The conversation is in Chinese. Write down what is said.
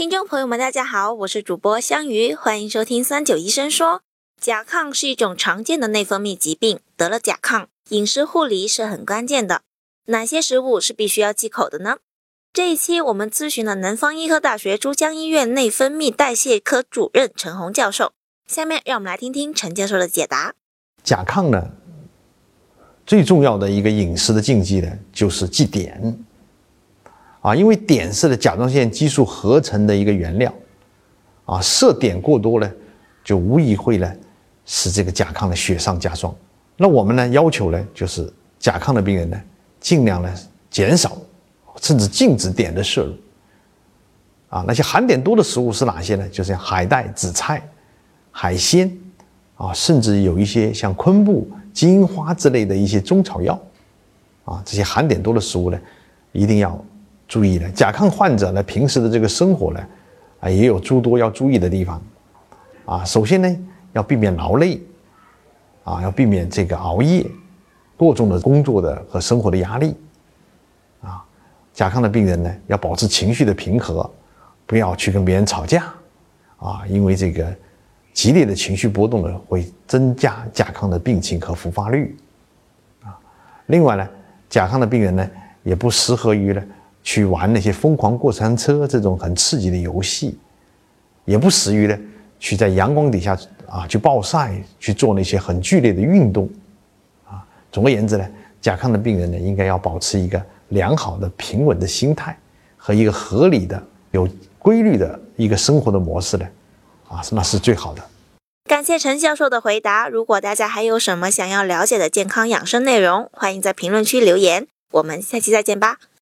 听众朋友们，大家好，我是主播香鱼，欢迎收听三九医生说。甲亢是一种常见的内分泌疾病，得了甲亢，饮食护理是很关键的。哪些食物是必须要忌口的呢？这一期我们咨询了南方医科大学珠江医院内分泌代谢科主任陈红教授。下面让我们来听听陈教授的解答。甲亢呢，最重要的一个饮食的禁忌呢，就是忌碘。啊，因为碘是的甲状腺激素合成的一个原料，啊，摄碘过多呢，就无疑会呢，使这个甲亢的雪上加霜。那我们呢要求呢，就是甲亢的病人呢，尽量呢减少，甚至禁止碘的摄入。啊，那些含碘多的食物是哪些呢？就是海带、紫菜、海鲜，啊，甚至有一些像昆布、金花之类的一些中草药，啊，这些含碘多的食物呢，一定要。注意了，甲亢患者呢，平时的这个生活呢，啊，也有诸多要注意的地方，啊，首先呢，要避免劳累，啊，要避免这个熬夜，过重的工作的和生活的压力，啊，甲亢的病人呢，要保持情绪的平和，不要去跟别人吵架，啊，因为这个激烈的情绪波动呢，会增加甲亢的病情和复发率，啊，另外呢，甲亢的病人呢，也不适合于呢。去玩那些疯狂过山车这种很刺激的游戏，也不适于呢。去在阳光底下啊，去暴晒，去做那些很剧烈的运动，啊。总而言之呢，甲亢的病人呢，应该要保持一个良好的、平稳的心态和一个合理的、有规律的一个生活的模式呢，啊，那是最好的。感谢陈教授的回答。如果大家还有什么想要了解的健康养生内容，欢迎在评论区留言。我们下期再见吧。